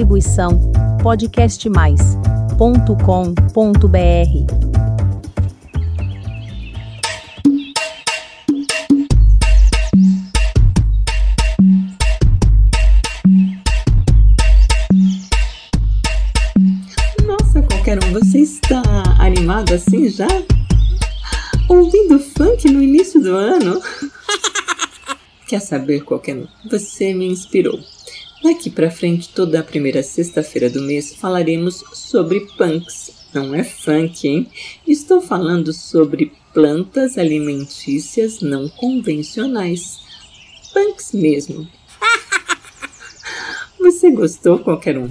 Distribuição podcastmais.com.br. Nossa, qualquer um, você está animado assim já? Ouvindo funk no início do ano? Quer saber qualquer um? Você me inspirou. Daqui para frente, toda a primeira sexta-feira do mês, falaremos sobre punks. Não é funk, hein? Estou falando sobre plantas alimentícias não convencionais. Punks mesmo. Você gostou, qualquer um?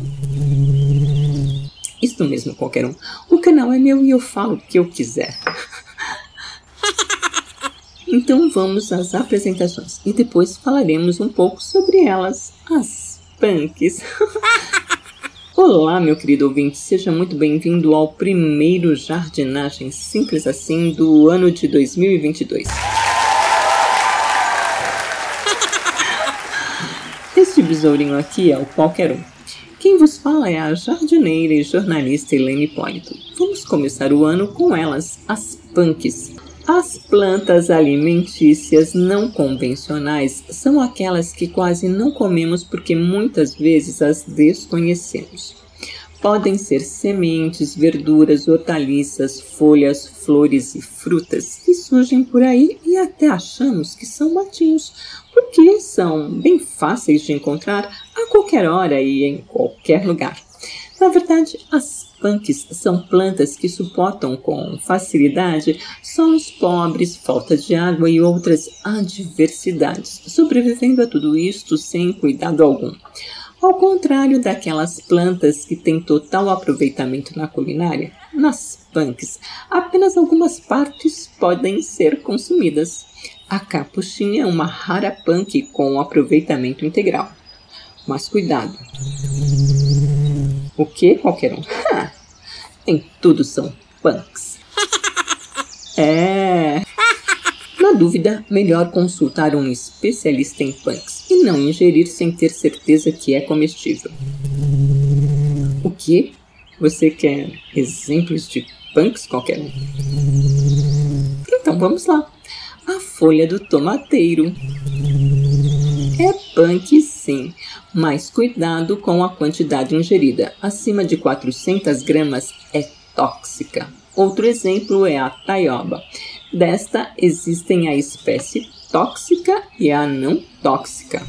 Isto mesmo, qualquer um. O canal é meu e eu falo o que eu quiser. Então vamos às apresentações e depois falaremos um pouco sobre elas, as punks. Olá, meu querido ouvinte, seja muito bem-vindo ao primeiro Jardinagem Simples Assim do ano de 2022. Este besourinho aqui é o qualquer um. Quem vos fala é a jardineira e jornalista Helene Hipólito. Vamos começar o ano com elas, as punks. As plantas alimentícias não convencionais são aquelas que quase não comemos porque muitas vezes as desconhecemos. Podem ser sementes, verduras, hortaliças, folhas, flores e frutas que surgem por aí e até achamos que são matinhos, porque são bem fáceis de encontrar a qualquer hora e em qualquer lugar. Na verdade, as punks são plantas que suportam com facilidade solos pobres, falta de água e outras adversidades, sobrevivendo a tudo isto sem cuidado algum. Ao contrário daquelas plantas que têm total aproveitamento na culinária, nas punks, apenas algumas partes podem ser consumidas. A capuchinha é uma rara punk com aproveitamento integral. Mas cuidado! O que, qualquer um? em tudo são punks. É. Na dúvida, melhor consultar um especialista em punks e não ingerir sem ter certeza que é comestível. O que? Você quer exemplos de punks qualquer um? Então vamos lá. A folha do tomateiro. É punk sim, mas cuidado com a quantidade ingerida. Acima de 400 gramas é tóxica. Outro exemplo é a taioba. Desta existem a espécie tóxica e a não tóxica.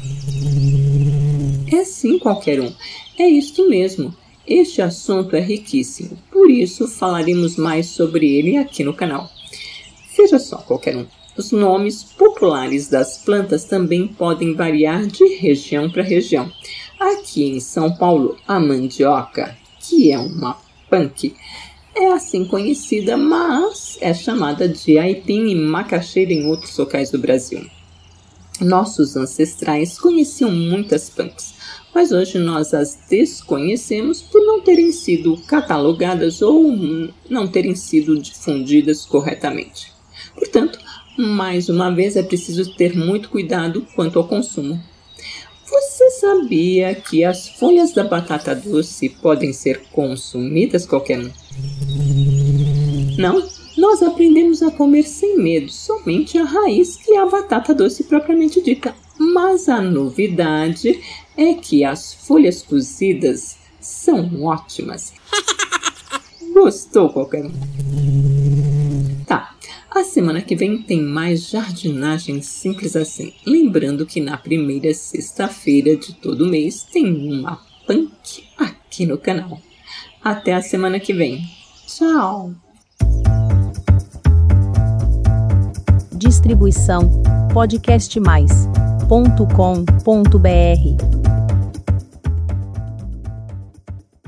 É sim qualquer um. É isto mesmo. Este assunto é riquíssimo, por isso falaremos mais sobre ele aqui no canal. Veja só, qualquer um. Os nomes populares das plantas também podem variar de região para região. Aqui em São Paulo, a mandioca, que é uma punk, é assim conhecida, mas é chamada de aipim e macaxeira em outros locais do Brasil. Nossos ancestrais conheciam muitas punks, mas hoje nós as desconhecemos por não terem sido catalogadas ou não terem sido difundidas corretamente. Portanto, mais uma vez é preciso ter muito cuidado quanto ao consumo. Você sabia que as folhas da batata doce podem ser consumidas qualquer um? Não? Nós aprendemos a comer sem medo, somente a raiz e a batata doce propriamente dita. Mas a novidade é que as folhas cozidas são ótimas. Gostou qualquer um? Semana que vem tem mais jardinagem simples assim. Lembrando que na primeira sexta-feira de todo mês tem uma punk aqui no canal. Até a semana que vem. Tchau! Distribuição podcastmais.com.br